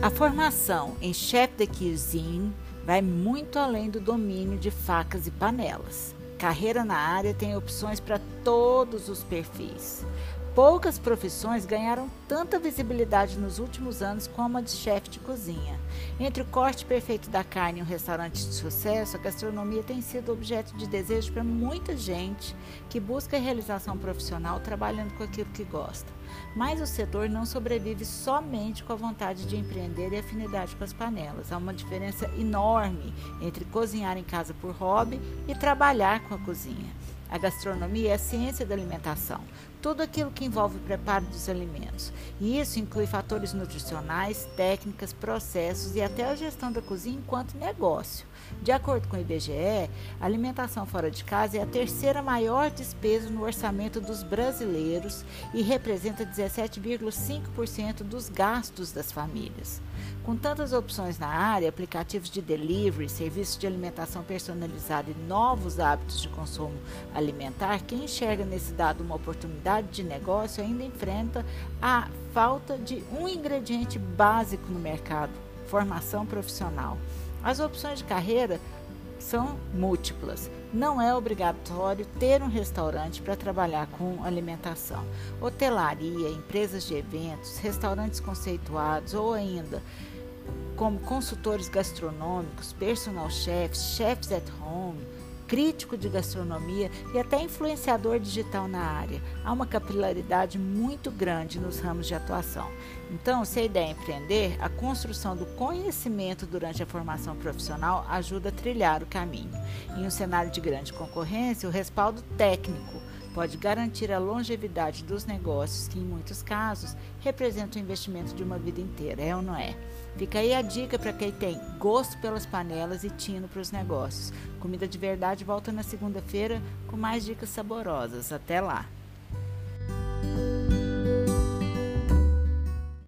A formação em chef de cuisine vai muito além do domínio de facas e panelas. Carreira na área tem opções para todos os perfis. Poucas profissões ganharam tanta visibilidade nos últimos anos como a de chefe de cozinha. Entre o corte perfeito da carne e um restaurante de sucesso, a gastronomia tem sido objeto de desejo para muita gente que busca realização profissional trabalhando com aquilo que gosta. Mas o setor não sobrevive somente com a vontade de empreender e afinidade com as panelas. Há uma diferença enorme entre cozinhar em casa por hobby e trabalhar com a cozinha. A gastronomia é a ciência da alimentação, tudo aquilo que envolve o preparo dos alimentos. E isso inclui fatores nutricionais, técnicas, processos e até a gestão da cozinha enquanto negócio. De acordo com o IBGE, a alimentação fora de casa é a terceira maior despesa no orçamento dos brasileiros e representa 17,5% dos gastos das famílias. Com tantas opções na área, aplicativos de delivery, serviços de alimentação personalizada e novos hábitos de consumo alimentar, quem enxerga nesse dado uma oportunidade de negócio ainda enfrenta a falta de um ingrediente básico no mercado: formação profissional. As opções de carreira são múltiplas. Não é obrigatório ter um restaurante para trabalhar com alimentação. Hotelaria, empresas de eventos, restaurantes conceituados ou ainda como consultores gastronômicos, personal chefs, chefs at home, crítico de gastronomia e até influenciador digital na área. Há uma capilaridade muito grande nos ramos de atuação. Então, se a ideia é empreender, a construção do conhecimento durante a formação profissional ajuda a trilhar o caminho. Em um cenário de grande concorrência, o respaldo técnico pode garantir a longevidade dos negócios, que em muitos casos representam o investimento de uma vida inteira, é ou não é? Fica aí a dica para quem tem gosto pelas panelas e tino para os negócios. Comida de verdade volta na segunda-feira com mais dicas saborosas. Até lá!